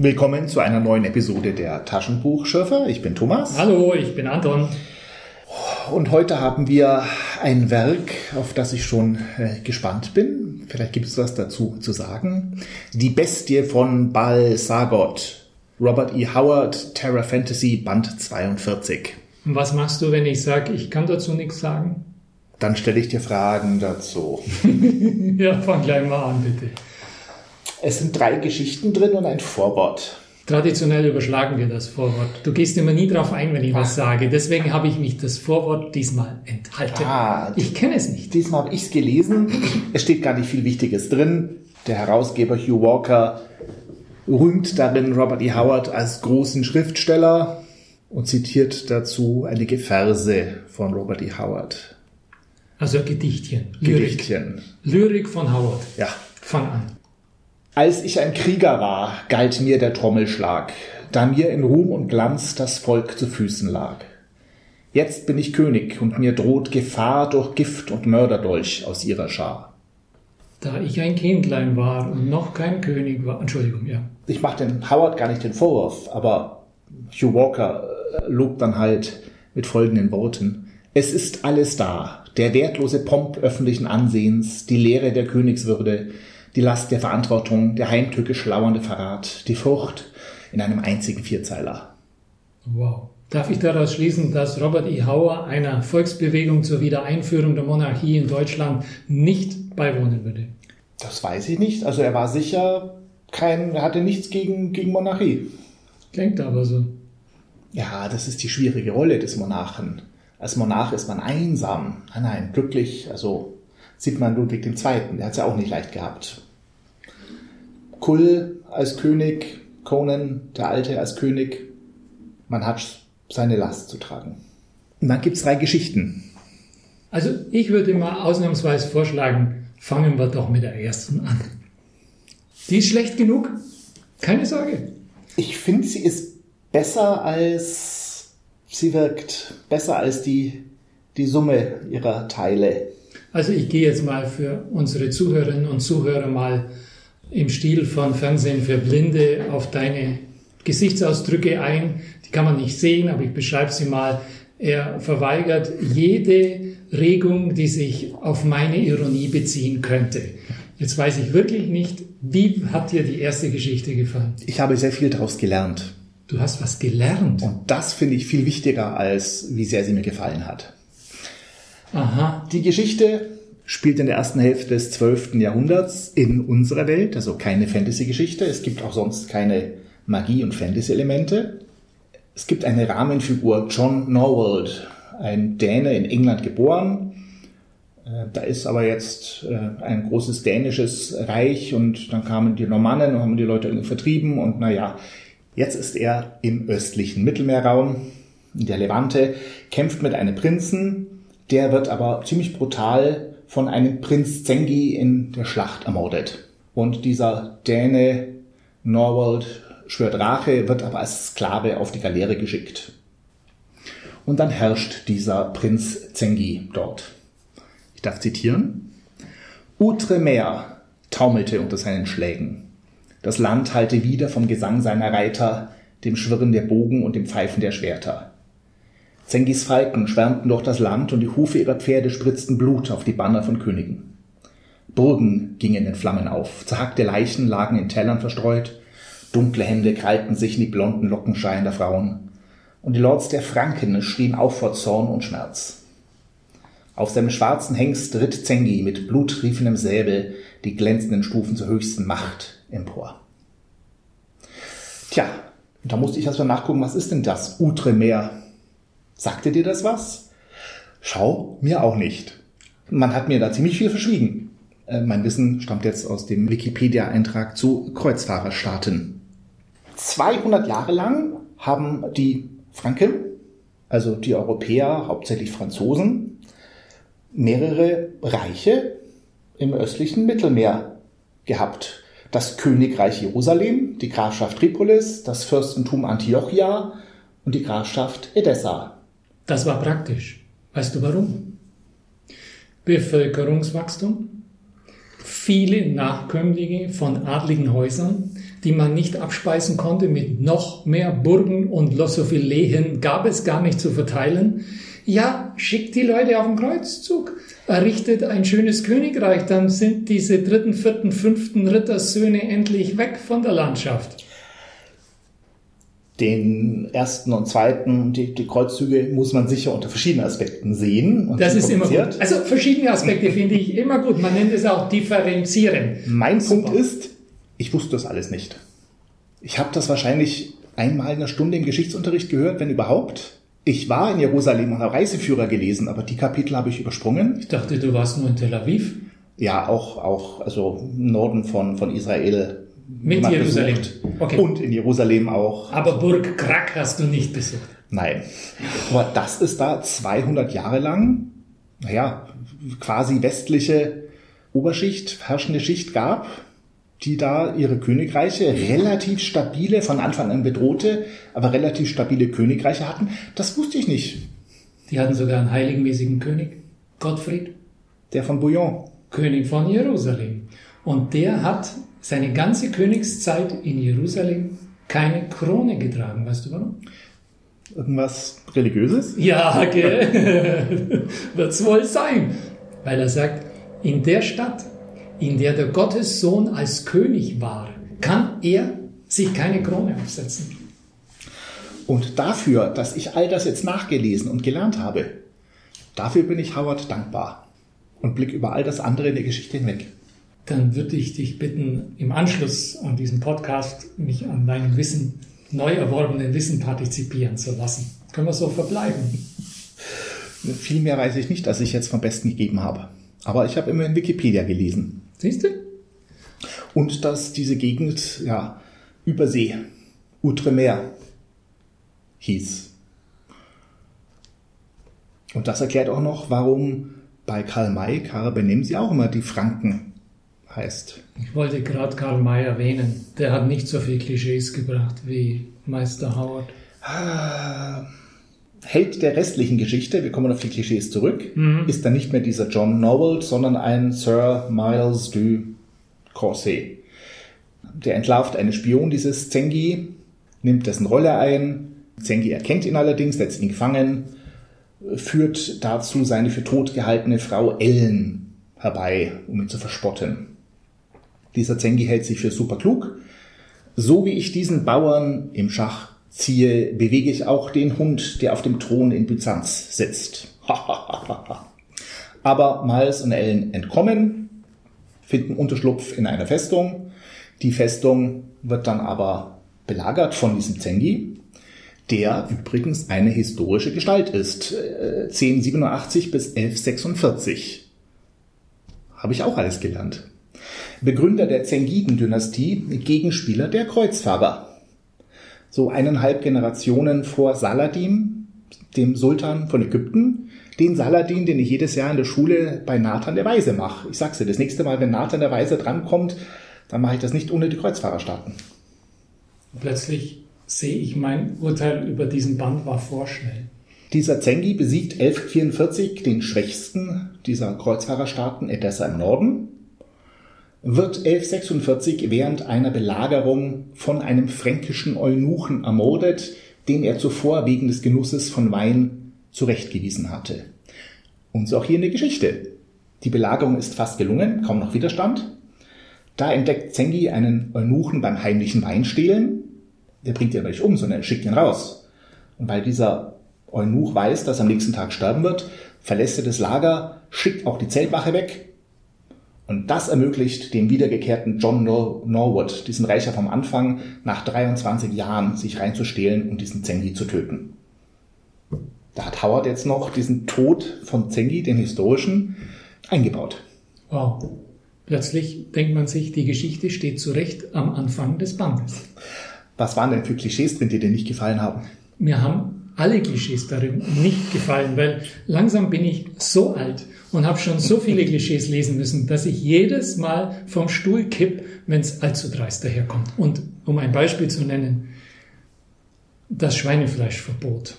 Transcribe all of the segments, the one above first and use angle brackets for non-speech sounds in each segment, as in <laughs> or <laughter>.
Willkommen zu einer neuen Episode der Taschenbuchschürfer. Ich bin Thomas. Hallo, ich bin Anton. Und heute haben wir ein Werk, auf das ich schon äh, gespannt bin. Vielleicht gibt es was dazu zu sagen. Die Bestie von Bal Sagot. Robert E. Howard, Terra Fantasy, Band 42. Und was machst du, wenn ich sage, ich kann dazu nichts sagen? Dann stelle ich dir Fragen dazu. <laughs> ja, fang gleich mal an, bitte. Es sind drei Geschichten drin und ein Vorwort. Traditionell überschlagen wir das Vorwort. Du gehst immer nie drauf ein, wenn ich was sage. Deswegen habe ich mich das Vorwort diesmal enthalten. Ah, ich kenne es nicht. Diesmal habe ich es gelesen. Es steht gar nicht viel Wichtiges drin. Der Herausgeber Hugh Walker rühmt darin Robert E. Howard als großen Schriftsteller und zitiert dazu einige Verse von Robert E. Howard. Also Gedichtchen. Gedichtchen. Lyrik, Lyrik von Howard. Ja. Fang an. Als ich ein Krieger war, galt mir der Trommelschlag, da mir in Ruhm und Glanz das Volk zu Füßen lag. Jetzt bin ich König und mir droht Gefahr durch Gift und Mörderdolch aus ihrer Schar. Da ich ein Kindlein war und noch kein König war. Entschuldigung, ja. Ich mache den Howard gar nicht den Vorwurf, aber Hugh Walker äh, lobt dann halt mit folgenden Worten. Es ist alles da, der wertlose Pomp öffentlichen Ansehens, die Lehre der Königswürde, die Last der Verantwortung, der heimtückisch lauernde Verrat, die Furcht in einem einzigen Vierzeiler. Wow. Darf ich daraus schließen, dass Robert E. Hauer einer Volksbewegung zur Wiedereinführung der Monarchie in Deutschland nicht beiwohnen würde? Das weiß ich nicht. Also er war sicher kein, er hatte nichts gegen, gegen Monarchie. Klingt aber so. Ja, das ist die schwierige Rolle des Monarchen. Als Monarch ist man einsam. Nein, nein, glücklich, also sieht man Ludwig II., der hat es ja auch nicht leicht gehabt. Kull als König, Conan der Alte als König, man hat seine Last zu tragen. Und dann gibt es drei Geschichten. Also ich würde mal ausnahmsweise vorschlagen, fangen wir doch mit der ersten an. Die ist schlecht genug, keine Sorge. Ich finde, sie ist besser als sie wirkt, besser als die, die Summe ihrer Teile. Also ich gehe jetzt mal für unsere Zuhörerinnen und Zuhörer mal im Stil von Fernsehen für Blinde auf deine Gesichtsausdrücke ein. Die kann man nicht sehen, aber ich beschreibe sie mal. Er verweigert jede Regung, die sich auf meine Ironie beziehen könnte. Jetzt weiß ich wirklich nicht, wie hat dir die erste Geschichte gefallen? Ich habe sehr viel daraus gelernt. Du hast was gelernt. Und das finde ich viel wichtiger, als wie sehr sie mir gefallen hat. Aha. Die Geschichte spielt in der ersten Hälfte des 12. Jahrhunderts in unserer Welt, also keine Fantasy-Geschichte. Es gibt auch sonst keine Magie- und Fantasy-Elemente. Es gibt eine Rahmenfigur, John Norwald, ein Däne in England geboren. Äh, da ist aber jetzt äh, ein großes dänisches Reich und dann kamen die Normannen und haben die Leute irgendwie vertrieben und naja, jetzt ist er im östlichen Mittelmeerraum, in der Levante, kämpft mit einem Prinzen, der wird aber ziemlich brutal von einem Prinz Zengi in der Schlacht ermordet. Und dieser Däne Norwald schwört Rache, wird aber als Sklave auf die Galeere geschickt. Und dann herrscht dieser Prinz Zengi dort. Ich darf zitieren. Outremer taumelte unter seinen Schlägen. Das Land hallte wieder vom Gesang seiner Reiter, dem Schwirren der Bogen und dem Pfeifen der Schwerter. Zengis Falken schwärmten durch das Land und die Hufe ihrer Pferde spritzten Blut auf die Banner von Königen. Burgen gingen in Flammen auf, zerhackte Leichen lagen in Tellern verstreut, dunkle Hände krallten sich in die blonden Lockenschein der Frauen, und die Lords der Franken schrien auf vor Zorn und Schmerz. Auf seinem schwarzen Hengst ritt Zengi mit blutriefendem Säbel die glänzenden Stufen zur höchsten Macht empor. Tja, da musste ich erstmal nachgucken, was ist denn das Outremer? Sagte dir das was? Schau, mir auch nicht. Man hat mir da ziemlich viel verschwiegen. Äh, mein Wissen stammt jetzt aus dem Wikipedia-Eintrag zu Kreuzfahrerstaaten. 200 Jahre lang haben die Franken, also die Europäer, hauptsächlich Franzosen, mehrere Reiche im östlichen Mittelmeer gehabt. Das Königreich Jerusalem, die Grafschaft Tripolis, das Fürstentum Antiochia und die Grafschaft Edessa. Das war praktisch. Weißt du warum? Bevölkerungswachstum. viele Nachkömmlinge von adligen Häusern, die man nicht abspeisen konnte mit noch mehr Burgen und Lehen gab es gar nicht zu verteilen. Ja, schickt die Leute auf den Kreuzzug, errichtet ein schönes Königreich, dann sind diese dritten, vierten, fünften Rittersöhne endlich weg von der Landschaft den ersten und zweiten, die, die Kreuzzüge muss man sicher unter verschiedenen Aspekten sehen. das ist immer gut. Also verschiedene Aspekte finde ich immer gut. Man nennt es auch differenzieren. Mein Super. Punkt ist, ich wusste das alles nicht. Ich habe das wahrscheinlich einmal in einer Stunde im Geschichtsunterricht gehört, wenn überhaupt. Ich war in Jerusalem und habe Reiseführer gelesen, aber die Kapitel habe ich übersprungen. Ich dachte, du warst nur in Tel Aviv. Ja, auch, auch also im Norden von, von Israel mit Jerusalem. Okay. Und in Jerusalem auch. Aber Burg Krak hast du nicht besucht. Nein. Aber das ist da 200 Jahre lang, naja, quasi westliche Oberschicht, herrschende Schicht gab, die da ihre Königreiche relativ stabile, von Anfang an bedrohte, aber relativ stabile Königreiche hatten. Das wusste ich nicht. Die hatten sogar einen heiligenmäßigen König, Gottfried. Der von Bouillon. König von Jerusalem. Und der hat seine ganze Königszeit in Jerusalem keine Krone getragen. Weißt du warum? Irgendwas Religiöses? Ja, gell? <laughs> Wird's wohl sein. Weil er sagt, in der Stadt, in der der Gottessohn als König war, kann er sich keine Krone aufsetzen. Und dafür, dass ich all das jetzt nachgelesen und gelernt habe, dafür bin ich Howard dankbar und blick über all das andere in der Geschichte hinweg dann würde ich dich bitten, im Anschluss an diesen Podcast mich an deinem Wissen, neu erworbenen Wissen partizipieren zu lassen. Können wir so verbleiben? Viel mehr weiß ich nicht, als ich jetzt vom Besten gegeben habe. Aber ich habe immerhin Wikipedia gelesen. Siehst du? Und dass diese Gegend, ja, Übersee, Outremer hieß. Und das erklärt auch noch, warum bei Karl May, Karl benehmen sie auch immer die Franken heißt. Ich wollte gerade Karl May erwähnen. Der hat nicht so viele Klischees gebracht wie Meister Howard. Ah, Held der restlichen Geschichte, wir kommen auf die Klischees zurück, mhm. ist dann nicht mehr dieser John Noble, sondern ein Sir Miles du Corsay. Der entlarvt einen Spion dieses Zengi, nimmt dessen Rolle ein. Zengi erkennt ihn allerdings, setzt ihn gefangen, führt dazu seine für tot gehaltene Frau Ellen herbei, um ihn zu verspotten. Dieser Zengi hält sich für super klug. So wie ich diesen Bauern im Schach ziehe, bewege ich auch den Hund, der auf dem Thron in Byzanz sitzt. Aber Miles und Ellen entkommen, finden Unterschlupf in einer Festung. Die Festung wird dann aber belagert von diesem Zengi, der übrigens eine historische Gestalt ist. 1087 äh, bis 1146. Habe ich auch alles gelernt. Begründer der Zengiden-Dynastie, Gegenspieler der Kreuzfahrer. So eineinhalb Generationen vor Saladin, dem Sultan von Ägypten, den Saladin, den ich jedes Jahr in der Schule bei Nathan der Weise mache. Ich sag's dir, das nächste Mal, wenn Nathan der Weise drankommt, dann mache ich das nicht ohne die Kreuzfahrerstaaten. Plötzlich sehe ich mein Urteil über diesen Band war vorschnell. Dieser Zengi besiegt 1144 den schwächsten dieser Kreuzfahrerstaaten Edessa im Norden wird 1146 während einer Belagerung von einem fränkischen Eunuchen ermordet, den er zuvor wegen des Genusses von Wein zurechtgewiesen hatte. Und so auch hier in der Geschichte. Die Belagerung ist fast gelungen, kaum noch Widerstand. Da entdeckt Zengi einen Eunuchen beim heimlichen Weinstehlen. Der bringt ihn aber nicht um, sondern er schickt ihn raus. Und weil dieser Eunuch weiß, dass er am nächsten Tag sterben wird, verlässt er das Lager, schickt auch die Zeltwache weg und das ermöglicht dem wiedergekehrten John Norwood, diesen Rächer vom Anfang, nach 23 Jahren sich reinzustehlen und diesen Zengi zu töten. Da hat Howard jetzt noch diesen Tod von Zengi, den historischen, eingebaut. Wow. Plötzlich denkt man sich, die Geschichte steht zurecht am Anfang des Bandes. Was waren denn für Klischees drin, die dir nicht gefallen haben? Mir haben alle Klischees darin nicht gefallen, weil langsam bin ich so alt und habe schon so viele Klischees lesen müssen, dass ich jedes Mal vom Stuhl kipp, wenn es allzu dreist daherkommt. Und um ein Beispiel zu nennen, das Schweinefleischverbot.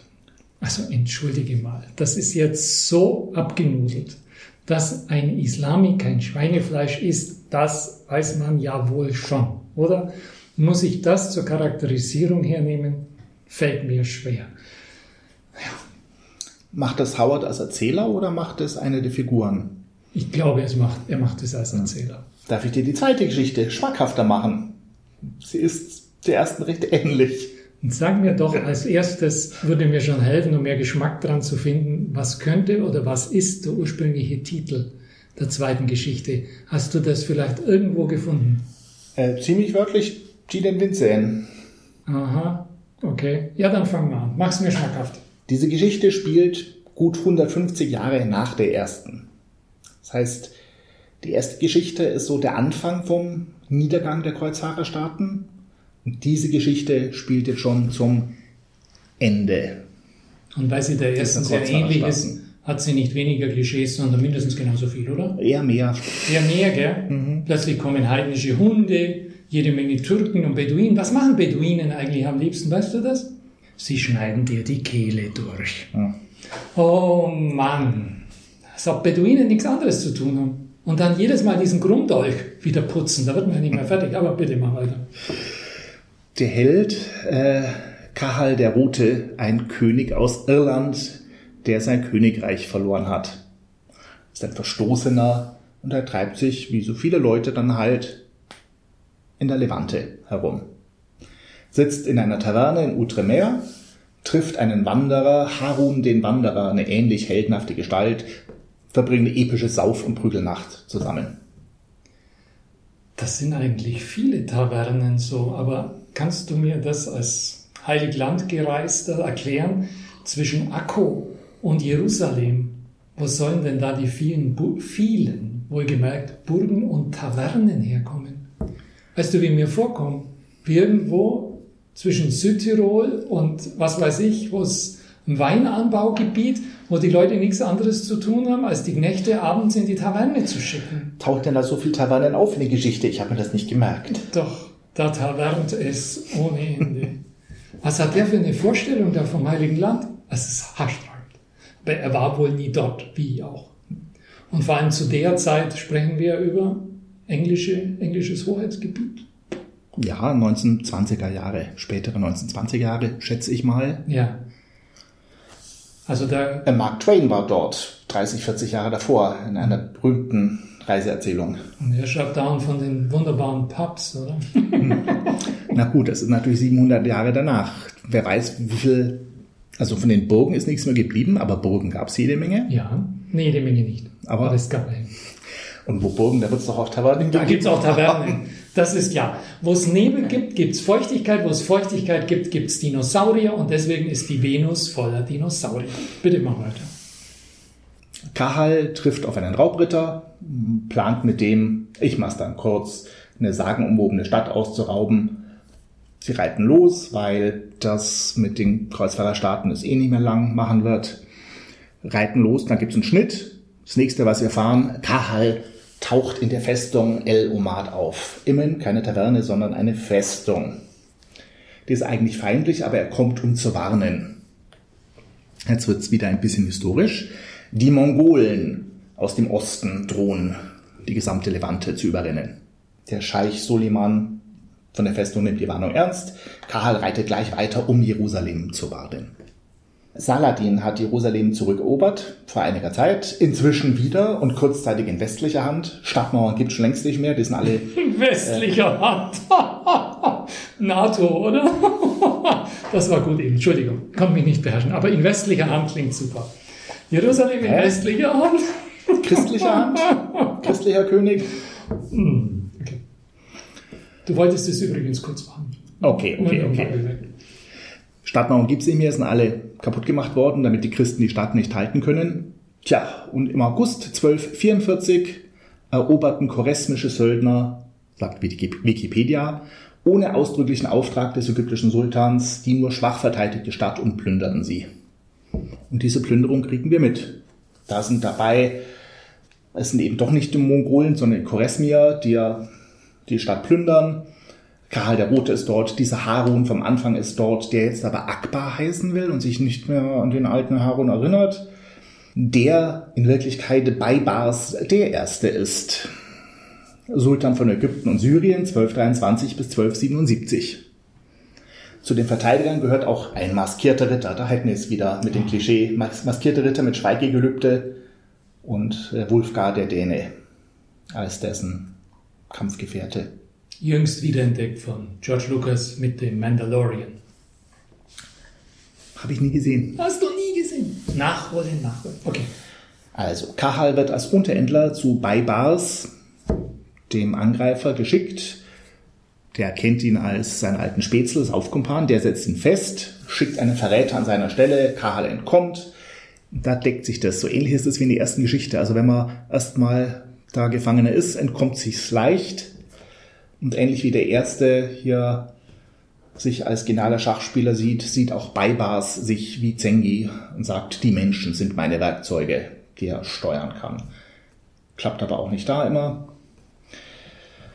Also entschuldige mal, das ist jetzt so abgenudelt. Dass ein Islami kein Schweinefleisch isst, das weiß man ja wohl schon, oder? Muss ich das zur Charakterisierung hernehmen? Fällt mir schwer. Macht das Howard als Erzähler oder macht es eine der Figuren? Ich glaube, es macht, er macht es als Erzähler. Darf ich dir die zweite Geschichte schmackhafter machen? Sie ist der ersten recht ähnlich. Und sag mir doch als erstes, würde mir schon helfen, um mehr Geschmack dran zu finden, was könnte oder was ist der ursprüngliche Titel der zweiten Geschichte? Hast du das vielleicht irgendwo gefunden? Äh, ziemlich wörtlich Giden Vincent. Aha, okay. Ja, dann fangen wir an. Mach's mir schmackhaft. Diese Geschichte spielt gut 150 Jahre nach der ersten. Das heißt, die erste Geschichte ist so der Anfang vom Niedergang der Kreuzfahrerstaaten und diese Geschichte spielt jetzt schon zum Ende. Und weil sie der ersten sehr ähnlich ist, hat sie nicht weniger Klischees, sondern mindestens genauso viel, oder? Eher mehr. Eher mehr, gell? Mhm. Plötzlich kommen heidnische Hunde, jede Menge Türken und Beduinen. Was machen Beduinen eigentlich am liebsten, weißt du das? Sie schneiden dir die Kehle durch. Ja. Oh Mann. Als ob Beduinen nichts anderes zu tun haben. Und dann jedes Mal diesen Grundolch wieder putzen. Da wird man ja nicht mehr fertig. Aber bitte mach weiter. Der Held, äh, Kahal der Rote, ein König aus Irland, der sein Königreich verloren hat. Ist ein Verstoßener und er treibt sich, wie so viele Leute dann halt, in der Levante herum. Sitzt in einer Taverne in Outremer, trifft einen Wanderer, Harun den Wanderer, eine ähnlich heldenhafte Gestalt, verbringen eine epische Sauf- und Prügelnacht zusammen. Das sind eigentlich viele Tavernen so, aber kannst du mir das als Heiliglandgereister erklären? Zwischen Akko und Jerusalem, wo sollen denn da die vielen, vielen, wohlgemerkt, Burgen und Tavernen herkommen? Weißt du, wie mir vorkommt? Irgendwo zwischen Südtirol und was weiß ich, wo es ein Weinanbaugebiet, wo die Leute nichts anderes zu tun haben, als die Nächte abends in die Taverne zu schicken. Taucht denn da so viel Tavernen auf in der Geschichte? Ich habe mir das nicht gemerkt. Doch, da tavernt es ohne Ende. Was hat der für eine Vorstellung da vom Heiligen Land? Es ist haarsträubend. Aber er war wohl nie dort, wie auch. Und vor allem zu der Zeit sprechen wir über englische, englisches Hoheitsgebiet. Ja, 1920er Jahre, spätere 1920er Jahre, schätze ich mal. Ja. Also da. Äh, Mark Twain war dort 30, 40 Jahre davor in einer berühmten Reiseerzählung. Und er schreibt dauernd von den wunderbaren Pubs, oder? <laughs> Na gut, das ist natürlich 700 Jahre danach. Wer weiß, wie viel. Also von den Burgen ist nichts mehr geblieben, aber Burgen gab es jede Menge. Ja, nee, jede Menge nicht. Aber, aber es gab eine. Und wo Burgen, da wird es doch auch Tavernen Da gibt es auch Tavernen. <laughs> Das ist klar. Wo es Nebel gibt, gibt es Feuchtigkeit. Wo es Feuchtigkeit gibt, gibt es Dinosaurier. Und deswegen ist die Venus voller Dinosaurier. Bitte mach weiter. Kahal trifft auf einen Raubritter, plant mit dem, ich mach's dann kurz, eine sagenumwobene Stadt auszurauben. Sie reiten los, weil das mit den Kreuzfahrerstaaten es eh nicht mehr lang machen wird. Reiten los, dann gibt's einen Schnitt. Das nächste, was wir erfahren, Kahal taucht in der Festung El Omad auf. Immen keine Taverne, sondern eine Festung. Die ist eigentlich feindlich, aber er kommt, um zu warnen. Jetzt wird's wieder ein bisschen historisch. Die Mongolen aus dem Osten drohen, die gesamte Levante zu überrennen. Der Scheich Soliman von der Festung nimmt die Warnung ernst. Kahal reitet gleich weiter, um Jerusalem zu warnen. Saladin hat Jerusalem zurückerobert vor einiger Zeit, inzwischen wieder und kurzzeitig in westlicher Hand. Stadtmauern gibt es schon längst nicht mehr, die sind alle. <laughs> In westlicher äh, Hand. <laughs> NATO, oder? <laughs> das war gut eben, Entschuldigung, kann mich nicht beherrschen, aber in westlicher Hand klingt super. Jerusalem in Hä? westlicher Hand? Christlicher Hand? Christlicher König? Hm, okay. Du wolltest es übrigens kurz machen. Okay, okay, okay. Stadtmauern gibt es nicht mehr, sind alle kaputt gemacht worden, damit die Christen die Stadt nicht halten können. Tja, und im August 1244 eroberten choresmische Söldner, sagt Wikipedia, ohne ausdrücklichen Auftrag des ägyptischen Sultans die nur schwach verteidigte Stadt und plünderten sie. Und diese Plünderung kriegen wir mit. Da sind dabei, es sind eben doch nicht die Mongolen, sondern die Choresmier, die ja die Stadt plündern. Karl der Rote ist dort, dieser Harun vom Anfang ist dort, der jetzt aber Akbar heißen will und sich nicht mehr an den alten Harun erinnert. der in Wirklichkeit bei Bars der Erste ist. Sultan von Ägypten und Syrien 1223 bis 1277. Zu den Verteidigern gehört auch ein maskierter Ritter. Da hätten wir es wieder mit dem Klischee. Maskierte Ritter mit Schweigegelübde und äh, Wulfgar der Däne als dessen Kampfgefährte. Jüngst wiederentdeckt von George Lucas mit dem Mandalorian. Habe ich nie gesehen. Hast du nie gesehen? Nachholen, nachholen. Okay. Also, Kahal wird als Unterhändler zu Baibars, dem Angreifer, geschickt. Der erkennt ihn als seinen alten Spätzle, Saufkumpan, der setzt ihn fest, schickt einen Verräter an seiner Stelle, Kahal entkommt. Da deckt sich das. So ähnlich ist es wie in der ersten Geschichte. Also wenn man erstmal da Gefangener ist, entkommt sich's leicht. Und ähnlich wie der erste hier sich als genialer Schachspieler sieht, sieht auch Baibars sich wie Zengi und sagt, die Menschen sind meine Werkzeuge, die er steuern kann. Klappt aber auch nicht da immer.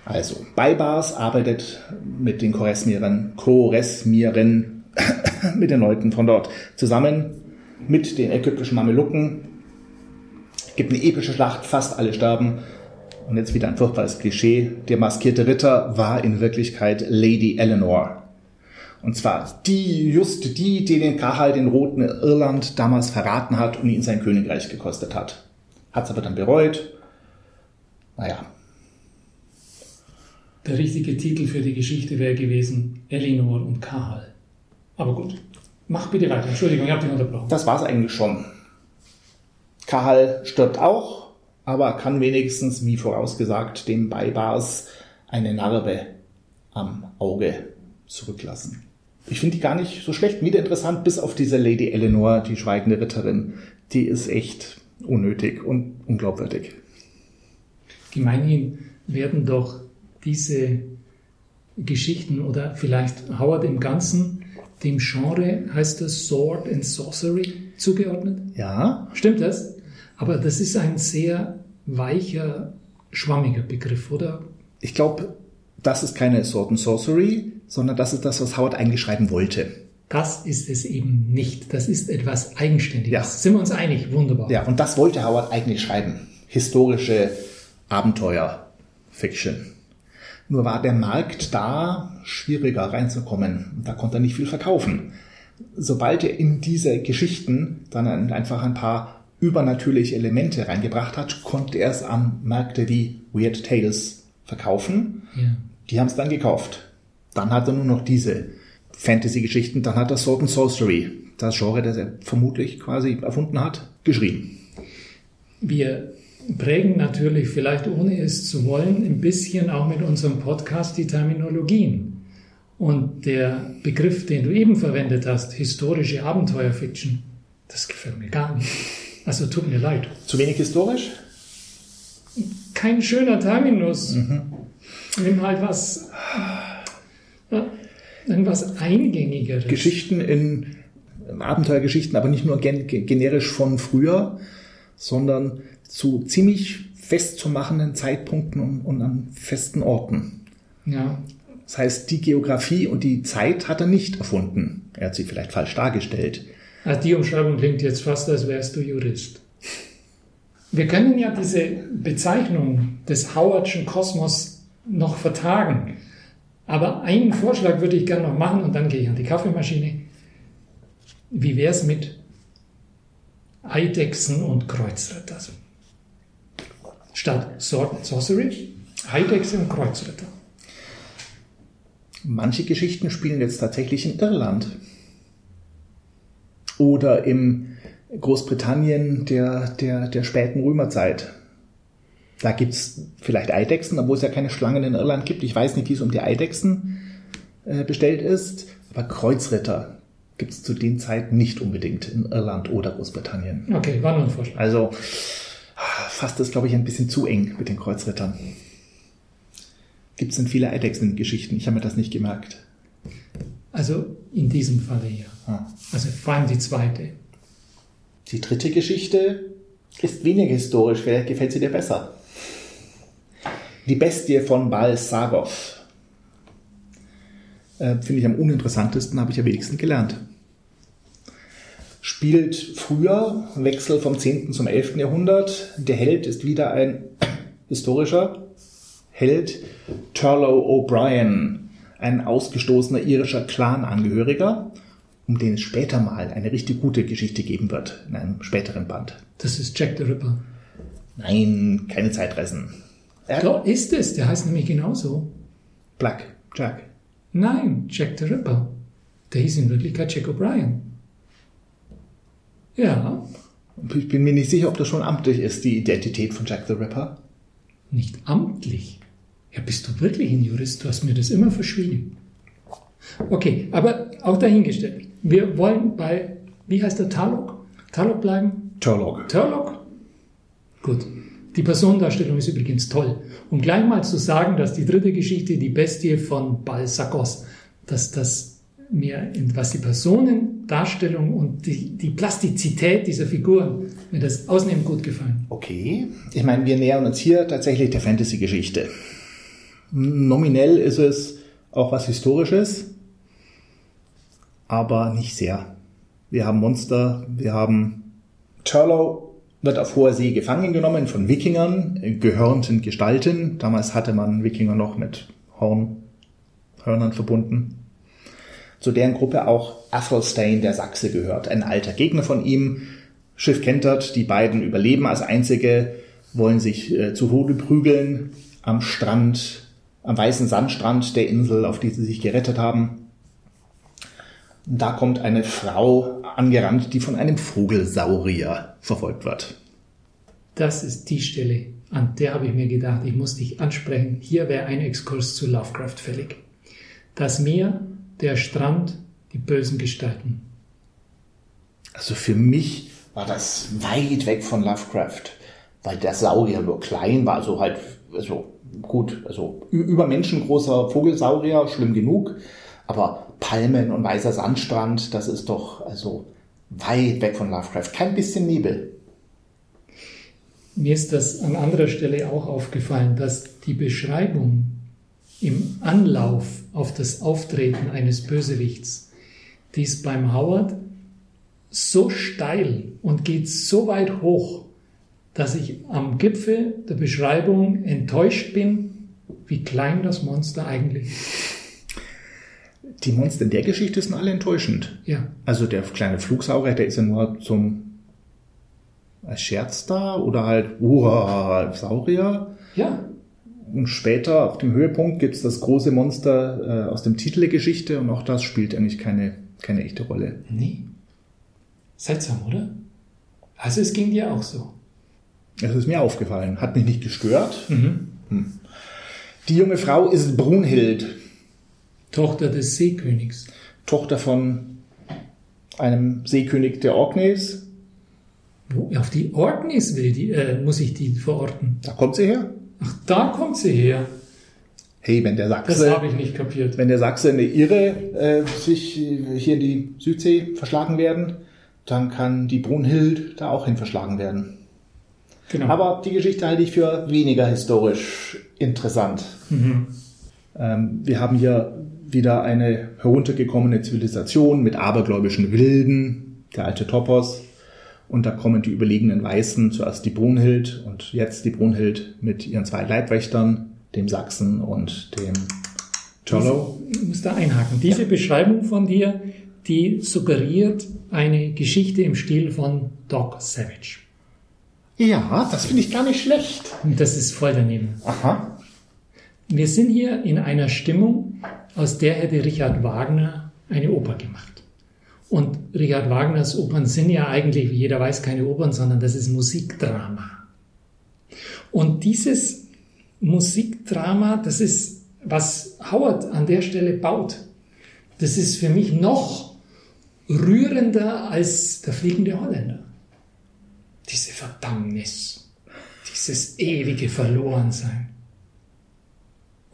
Also, Baibars arbeitet mit den Choresmieren, Choresmieren, <coughs> mit den Leuten von dort zusammen, mit den ägyptischen Mamelucken. Gibt eine epische Schlacht, fast alle sterben. Und jetzt wieder ein furchtbares Klischee. Der maskierte Ritter war in Wirklichkeit Lady Eleanor. Und zwar die, just die, die den Kahal, den Roten Irland damals verraten hat und ihn sein Königreich gekostet hat. Hat es aber dann bereut. Naja. Der richtige Titel für die Geschichte wäre gewesen Elinor und Kahal. Aber gut. Mach bitte weiter. Entschuldigung, ich habe dich unterbrochen. Das war's eigentlich schon. Kahal stirbt auch, aber kann wenigstens, wie vorausgesagt, dem Baibars eine Narbe am Auge zurücklassen. Ich finde die gar nicht so schlecht, wieder interessant, bis auf diese Lady Eleanor, die schweigende Ritterin. Die ist echt unnötig und unglaubwürdig. Gemeinhin werden doch diese Geschichten oder vielleicht Howard im Ganzen dem Genre, heißt das Sword and Sorcery, zugeordnet? Ja. Stimmt das? Aber das ist ein sehr weicher, schwammiger Begriff, oder? Ich glaube, das ist keine Sword and Sorcery, sondern das ist das, was Howard eigentlich schreiben wollte. Das ist es eben nicht. Das ist etwas Eigenständiges. Ja. Sind wir uns einig? Wunderbar. Ja, und das wollte Howard eigentlich schreiben. Historische Abenteuer, Fiction. Nur war der Markt da schwieriger reinzukommen. Da konnte er nicht viel verkaufen. Sobald er in diese Geschichten dann einfach ein paar übernatürliche Elemente reingebracht hat, konnte er es an Märkte wie Weird Tales verkaufen. Ja. Die haben es dann gekauft. Dann hat er nur noch diese Fantasy-Geschichten, dann hat er Sword and Sorcery, das Genre, das er vermutlich quasi erfunden hat, geschrieben. Wir prägen natürlich, vielleicht ohne es zu wollen, ein bisschen auch mit unserem Podcast die Terminologien. Und der Begriff, den du eben verwendet hast, historische Abenteuerfiction, das gefällt mir gar nicht. Also tut mir leid. Zu wenig historisch? Kein schöner Terminus. Nimm halt was, ja, irgendwas Eingängigeres. Geschichten in Abenteuergeschichten, aber nicht nur gen generisch von früher, sondern zu ziemlich festzumachenden Zeitpunkten und, und an festen Orten. Ja, Das heißt, die Geografie und die Zeit hat er nicht erfunden. Er hat sie vielleicht falsch dargestellt. Also die Umschreibung klingt jetzt fast, als wärst du Jurist. Wir können ja diese Bezeichnung des Howardschen Kosmos noch vertagen. Aber einen Vorschlag würde ich gerne noch machen und dann gehe ich an die Kaffeemaschine. Wie wäre es mit Eidechsen und Kreuzritter? Statt Sword and Sorcery, Eidechse und Kreuzritter. Manche Geschichten spielen jetzt tatsächlich in Irland. Oder im Großbritannien der, der, der späten Römerzeit. Da gibt's vielleicht Eidechsen, obwohl es ja keine Schlangen in Irland gibt. Ich weiß nicht, wie es um die Eidechsen äh, bestellt ist. Aber Kreuzritter gibt's zu den Zeiten nicht unbedingt in Irland oder Großbritannien. Okay, war nur ein Vorschlag. Also fasst das, glaube ich, ein bisschen zu eng mit den Kreuzrittern. Gibt es denn viele Eidechsen-Geschichten? Ich habe mir das nicht gemerkt. Also in diesem Falle ja. Ah. Also vor allem die zweite. Die dritte Geschichte ist weniger historisch. Vielleicht gefällt sie dir besser. Die Bestie von Bal Sagoth. Äh, Finde ich am uninteressantesten, habe ich am wenigsten gelernt. Spielt früher, Wechsel vom 10. zum 11. Jahrhundert. Der Held ist wieder ein <coughs> historischer Held, Turlough O'Brien, ein ausgestoßener irischer Clan-Angehöriger, um den es später mal eine richtig gute Geschichte geben wird, in einem späteren Band. Das ist Jack the Ripper. Nein, keine Zeitreisen. Er Doch, ist es. Der heißt nämlich genauso. Black Jack. Nein, Jack the Ripper. Der hieß in Wirklichkeit Jack O'Brien. Ja, Ich bin mir nicht sicher, ob das schon amtlich ist, die Identität von Jack the Ripper. nicht amtlich. Ja, bist du wirklich ein Jurist? Du hast mir das immer verschwiegen. Okay, aber auch dahingestellt. Wir wollen bei, wie heißt der, Talok? Talok bleiben? Turlock. Turlock? Gut. Die Personendarstellung ist übrigens toll. Um gleich mal zu sagen, dass die dritte Geschichte, die Bestie von Balsakos, dass das mir, in- was die Personendarstellung und die, die Plastizität dieser Figuren, mir das ausnehmend gut gefallen. Okay. Ich meine, wir nähern uns hier tatsächlich der Fantasy-Geschichte. Nominell ist es auch was Historisches, aber nicht sehr. Wir haben Monster, wir haben Turlough wird auf hoher See gefangen genommen von Wikingern, äh, gehörnten Gestalten. Damals hatte man Wikinger noch mit Horn, Hörnern verbunden. Zu deren Gruppe auch Athelstane, der Sachse, gehört. Ein alter Gegner von ihm. Schiff kentert, die beiden überleben als einzige, wollen sich äh, zu Tode prügeln am Strand, am weißen Sandstrand der Insel, auf die sie sich gerettet haben. Da kommt eine Frau angerannt, die von einem Vogelsaurier verfolgt wird. Das ist die Stelle, an der habe ich mir gedacht, ich muss dich ansprechen. Hier wäre ein Exkurs zu Lovecraft fällig. Das Meer, der Strand, die bösen Gestalten. Also für mich war das weit weg von Lovecraft, weil der Saurier nur klein war, also halt, also gut, also über menschengroßer Vogelsaurier, schlimm genug, aber Palmen und weißer Sandstrand, das ist doch also weit weg von Lovecraft, kein bisschen Nebel. Mir ist das an anderer Stelle auch aufgefallen, dass die Beschreibung im Anlauf auf das Auftreten eines Bösewichts, die ist beim Howard so steil und geht so weit hoch, dass ich am Gipfel der Beschreibung enttäuscht bin, wie klein das Monster eigentlich ist. Die Monster in der Geschichte sind alle enttäuschend. Ja, Also der kleine Flugsaurier, der ist ja nur zum als Scherz da oder halt, uah, Saurier. ja, Und später auf dem Höhepunkt gibt's das große Monster äh, aus dem Titel der Geschichte und auch das spielt eigentlich keine, keine echte Rolle. nee. Seltsam, oder? Also es ging dir auch so. Das ist mir aufgefallen. Hat mich nicht gestört. Mhm. Die junge Frau ist Brunhild, Tochter des Seekönigs. Tochter von einem Seekönig der Orkneys. Wo, auf die Orkneys will die, äh, muss ich die verorten. Da kommt sie her. Ach, da kommt sie her. Hey, wenn der Das Sachse, habe ich nicht kapiert. wenn der Sachse eine Irre äh, sich äh, hier in die Südsee verschlagen werden, dann kann die Brunhild da auch hin verschlagen werden. Genau. Aber die Geschichte halte ich für weniger historisch interessant. Ähm, wir haben hier wieder eine heruntergekommene Zivilisation mit abergläubischen Wilden, der alte Topos. Und da kommen die überlegenen Weißen, zuerst die Brunhild und jetzt die Brunhild mit ihren zwei Leibwächtern, dem Sachsen und dem Turlough. Ich muss da einhaken. Diese Beschreibung von dir, die suggeriert eine Geschichte im Stil von Doc Savage. Ja, das finde ich gar nicht schlecht. Das ist voll daneben. Aha. Wir sind hier in einer Stimmung, aus der hätte Richard Wagner eine Oper gemacht. Und Richard Wagners Opern sind ja eigentlich, wie jeder weiß, keine Opern, sondern das ist Musikdrama. Und dieses Musikdrama, das ist, was Howard an der Stelle baut. Das ist für mich noch rührender als der fliegende Holländer. Diese Verdammnis, dieses ewige Verlorensein.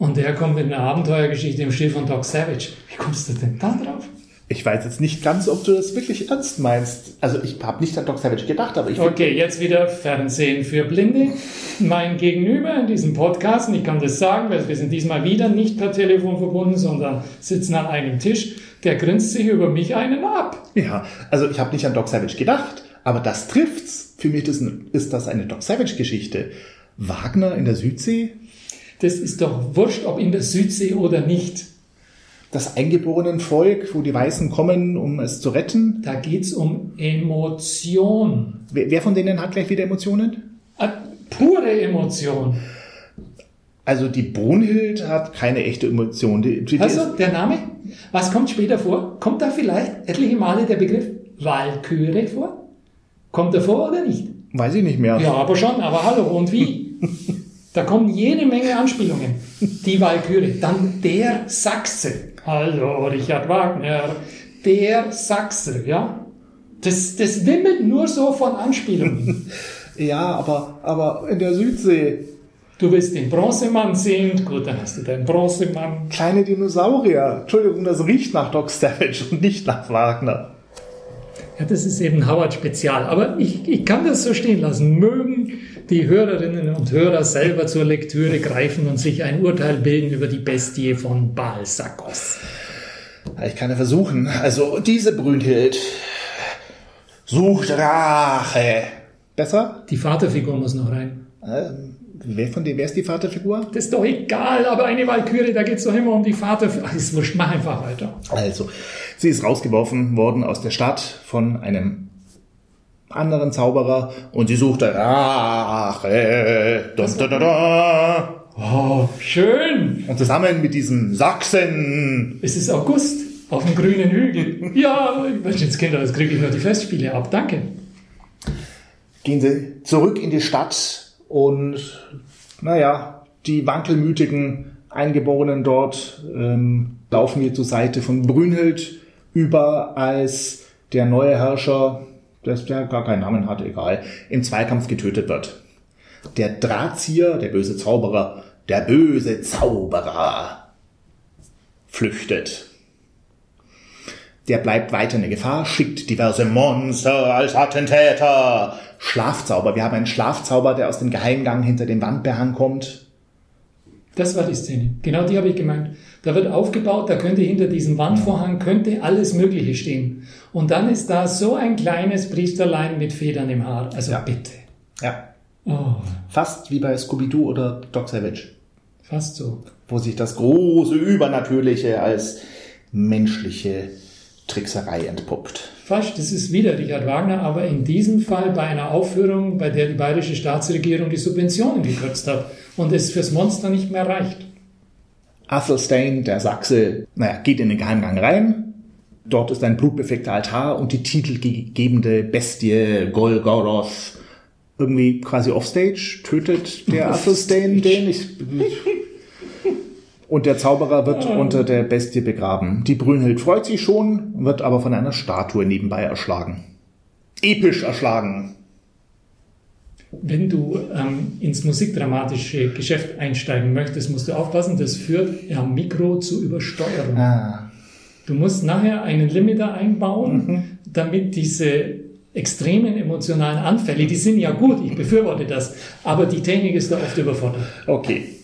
Und er kommt mit einer Abenteuergeschichte im Stil von Doc Savage. Wie kommst du denn da drauf? Ich weiß jetzt nicht ganz, ob du das wirklich ernst meinst. Also ich habe nicht an Doc Savage gedacht, aber ich Okay, jetzt wieder Fernsehen für Blinde. Mein Gegenüber in diesem Podcast, und ich kann das sagen, weil wir sind diesmal wieder nicht per Telefon verbunden, sondern sitzen an einem Tisch. Der grinst sich über mich einen ab. Ja, also ich habe nicht an Doc Savage gedacht, aber das trifft's. Für mich ist, ist das eine Doc Savage-Geschichte. Wagner in der Südsee? Das ist doch wurscht, ob in der Südsee oder nicht. Das eingeborenen Volk, wo die Weißen kommen, um es zu retten? Da geht's um Emotion. Wer, wer von denen hat gleich wieder Emotionen? Äh, pure Emotion. Also die Brunhild hat keine echte Emotion. Die, die also der Name? Was kommt später vor? Kommt da vielleicht etliche Male der Begriff Walküre vor? Kommt er vor oder nicht? Weiß ich nicht mehr. Ja, aber schon. Aber hallo, und wie? <laughs> da kommen jede Menge Anspielungen. Die Walküre. Dann der Sachse. Hallo, Richard Wagner. Der Sachse, ja? Das, das wimmelt nur so von Anspielungen. <laughs> ja, aber, aber in der Südsee Du willst den Bronzemann sehen, gut, dann hast du deinen Bronzemann. Kleine Dinosaurier. Entschuldigung, das riecht nach Doc Savage und nicht nach Wagner. Ja, das ist eben Howard Spezial. Aber ich, ich kann das so stehen lassen. Mögen die Hörerinnen und Hörer selber zur Lektüre greifen und sich ein Urteil bilden über die Bestie von Balsakos. Ich kann ja versuchen. Also, diese Brünnhild sucht Rache. Besser? Die Vaterfigur muss noch rein. Ähm, Wer von dem, wer ist die Vaterfigur? Das ist doch egal, aber eine Walküre, da geht es doch immer um die Vaterfigur. Ist wurscht, mach einfach weiter. Also, sie ist rausgeworfen worden aus der Stadt von einem anderen Zauberer und sie suchte Rache. Dun, dun, dun, oh, schön. Und zusammen mit diesem Sachsen. Es ist August auf dem grünen Hügel. Ja, Menschenskinder, das kriege ich nur die Festspiele ab. Danke. Gehen sie zurück in die Stadt und naja, die wankelmütigen Eingeborenen dort ähm, laufen hier zur Seite von Brünhild über als der neue Herrscher, der gar keinen Namen hat, egal, im Zweikampf getötet wird. Der Drahtzieher, der böse Zauberer, der böse Zauberer flüchtet. Der bleibt weiter in der Gefahr, schickt diverse Monster als Attentäter Schlafzauber. Wir haben einen Schlafzauber, der aus dem Geheimgang hinter dem Wandbehang kommt. Das war die Szene. Genau die habe ich gemeint. Da wird aufgebaut, da könnte hinter diesem Wandvorhang könnte alles Mögliche stehen. Und dann ist da so ein kleines Priesterlein mit Federn im Haar. Also ja. bitte. Ja. Oh. Fast wie bei Scooby-Doo oder Doc Savage. Fast so. Wo sich das große Übernatürliche als menschliche Trickserei entpuppt. Fast, das ist wieder Richard Wagner, aber in diesem Fall bei einer Aufführung, bei der die bayerische Staatsregierung die Subventionen gekürzt hat und es fürs Monster nicht mehr reicht. Athelstane, der Sachse, naja, geht in den Geheimgang rein. Dort ist ein blutbefleckter Altar und die titelgebende Bestie Golgoroth irgendwie quasi offstage, tötet der <laughs> Athelstane den. Ich, und der Zauberer wird oh. unter der Bestie begraben. Die Brünnhild freut sich schon, wird aber von einer Statue nebenbei erschlagen. Episch erschlagen. Wenn du ähm, ins musikdramatische Geschäft einsteigen möchtest, musst du aufpassen, das führt am Mikro zu Übersteuerung. Ah. Du musst nachher einen Limiter einbauen, mhm. damit diese extremen emotionalen Anfälle, die sind ja gut, ich befürworte das, aber die Technik ist da oft überfordert. Okay.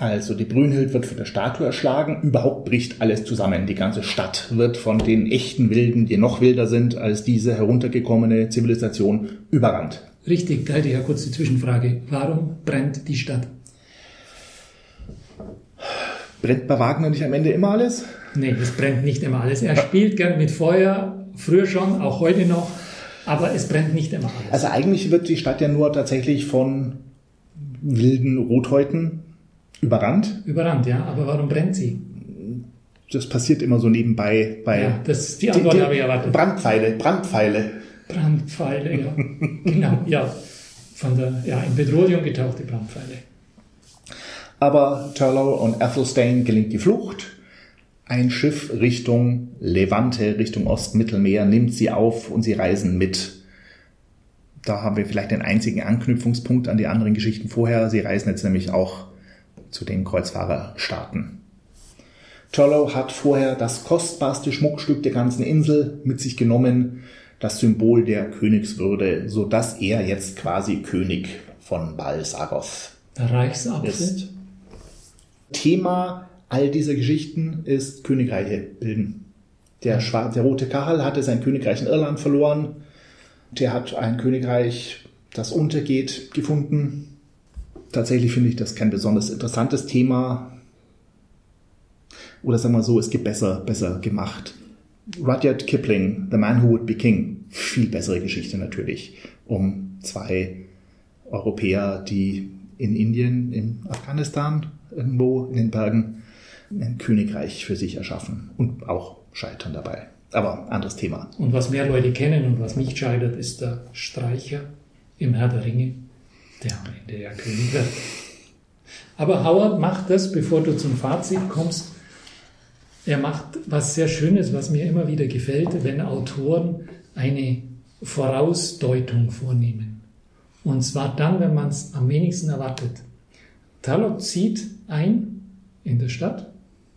Also die Brünnhild wird von der Statue erschlagen, überhaupt bricht alles zusammen. Die ganze Stadt wird von den echten Wilden, die noch wilder sind als diese heruntergekommene Zivilisation, überrannt. Richtig, da hätte ich ja kurz die Zwischenfrage. Warum brennt die Stadt? Brennt bei Wagner nicht am Ende immer alles? Nee, es brennt nicht immer alles. Er spielt gern mit Feuer, früher schon, auch heute noch, aber es brennt nicht immer alles. Also eigentlich wird die Stadt ja nur tatsächlich von wilden Rothäuten Überrannt? Überrannt, ja. Aber warum brennt sie? Das passiert immer so nebenbei bei. Ja, das, die Antwort die, die, habe ich erwartet. Brandpfeile, Brandpfeile. Brandpfeile, ja. <laughs> genau, ja. Von der, ja, in Petroleum getauchte Brandpfeile. Aber Turlow und Athelstane gelingt die Flucht. Ein Schiff Richtung Levante, Richtung Ostmittelmeer, nimmt sie auf und sie reisen mit. Da haben wir vielleicht den einzigen Anknüpfungspunkt an die anderen Geschichten vorher. Sie reisen jetzt nämlich auch zu den Kreuzfahrerstaaten. Turlow hat vorher das kostbarste Schmuckstück der ganzen Insel mit sich genommen, das Symbol der Königswürde, so dass er jetzt quasi König von Balsagoth ist. Thema all dieser Geschichten ist Königreiche bilden. Der, Schwar der rote Karl hatte sein Königreich in Irland verloren. Der hat ein Königreich, das untergeht, gefunden. Tatsächlich finde ich das kein besonders interessantes Thema. Oder sagen wir so, es gibt besser, besser gemacht. Rudyard Kipling, The Man Who Would Be King. Viel bessere Geschichte natürlich. Um zwei Europäer, die in Indien, in Afghanistan, irgendwo in den Bergen, ein Königreich für sich erschaffen und auch scheitern dabei. Aber anderes Thema. Und was mehr Leute kennen und was nicht scheitert, ist der Streicher im Herr der Ringe, der am Ende ja König wird. Aber Howard macht das, bevor du zum Fazit kommst, er macht was sehr Schönes, was mir immer wieder gefällt, wenn Autoren eine Vorausdeutung vornehmen. Und zwar dann, wenn man es am wenigsten erwartet. Talok zieht ein in der Stadt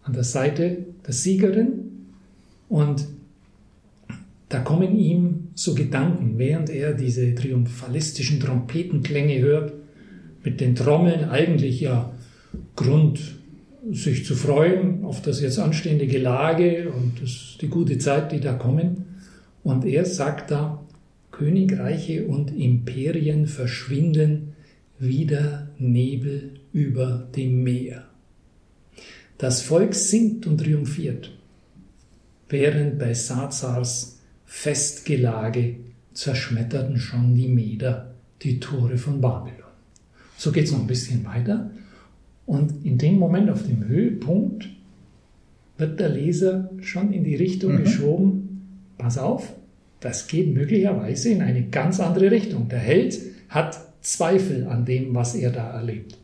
an der Seite der Siegerin und da kommen ihm so Gedanken, während er diese triumphalistischen Trompetenklänge hört, mit den Trommeln eigentlich ja Grund sich zu freuen auf das jetzt anstehende Gelage und das, die gute Zeit, die da kommen. Und er sagt da, Königreiche und Imperien verschwinden wie der Nebel über dem Meer. Das Volk singt und triumphiert, während bei Sazars Festgelage zerschmetterten schon die Meder die Tore von Babylon. So geht es noch ein bisschen weiter. Und in dem Moment, auf dem Höhepunkt, wird der Leser schon in die Richtung mhm. geschoben, pass auf, das geht möglicherweise in eine ganz andere Richtung. Der Held hat Zweifel an dem, was er da erlebt.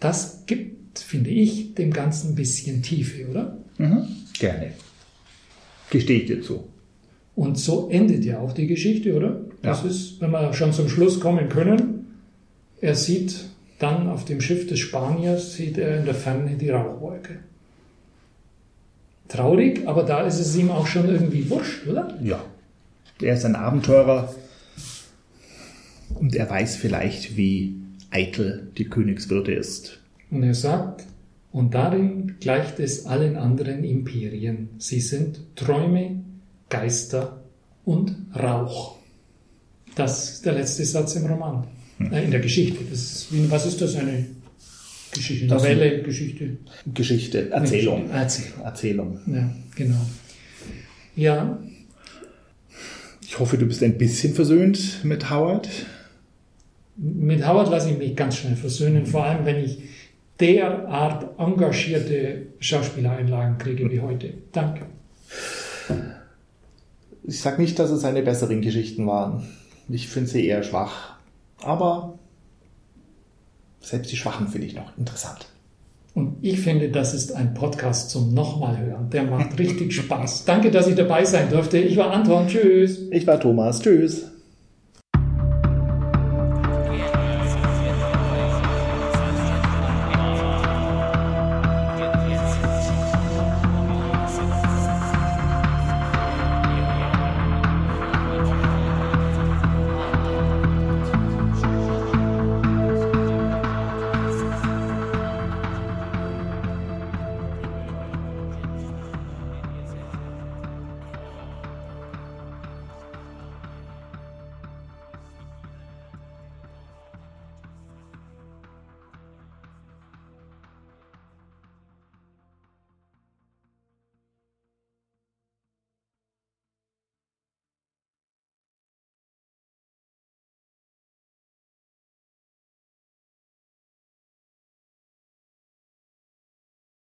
Das gibt, finde ich, dem Ganzen ein bisschen Tiefe, oder? Mhm. Gerne. Gestehe ich dir zu. Und so endet ja auch die Geschichte, oder? Das ja. ist, wenn wir schon zum Schluss kommen können, er sieht dann auf dem Schiff des Spaniers, sieht er in der Ferne die Rauchwolke traurig, aber da ist es ihm auch schon irgendwie wurscht, oder? Ja. Er ist ein Abenteurer und er weiß vielleicht, wie eitel die Königswürde ist. Und er sagt, und darin gleicht es allen anderen Imperien. Sie sind Träume, Geister und Rauch. Das ist der letzte Satz im Roman, hm. äh, in der Geschichte. Das was ist das? Eine Geschichte, Novelle, Geschichte. Geschichte, Erzählung. Erzählung. Erzählung. Ja, genau. Ja. Ich hoffe, du bist ein bisschen versöhnt mit Howard. Mit Howard lasse ich mich ganz schnell versöhnen, vor allem wenn ich derart engagierte Schauspielereinlagen kriege wie heute. Danke. Ich sage nicht, dass es seine besseren Geschichten waren. Ich finde sie eher schwach. Aber selbst die Schwachen finde ich noch interessant. Und ich finde, das ist ein Podcast zum nochmal hören. Der macht richtig Spaß. Danke, dass ich dabei sein durfte. Ich war Anton. Tschüss. Ich war Thomas. Tschüss.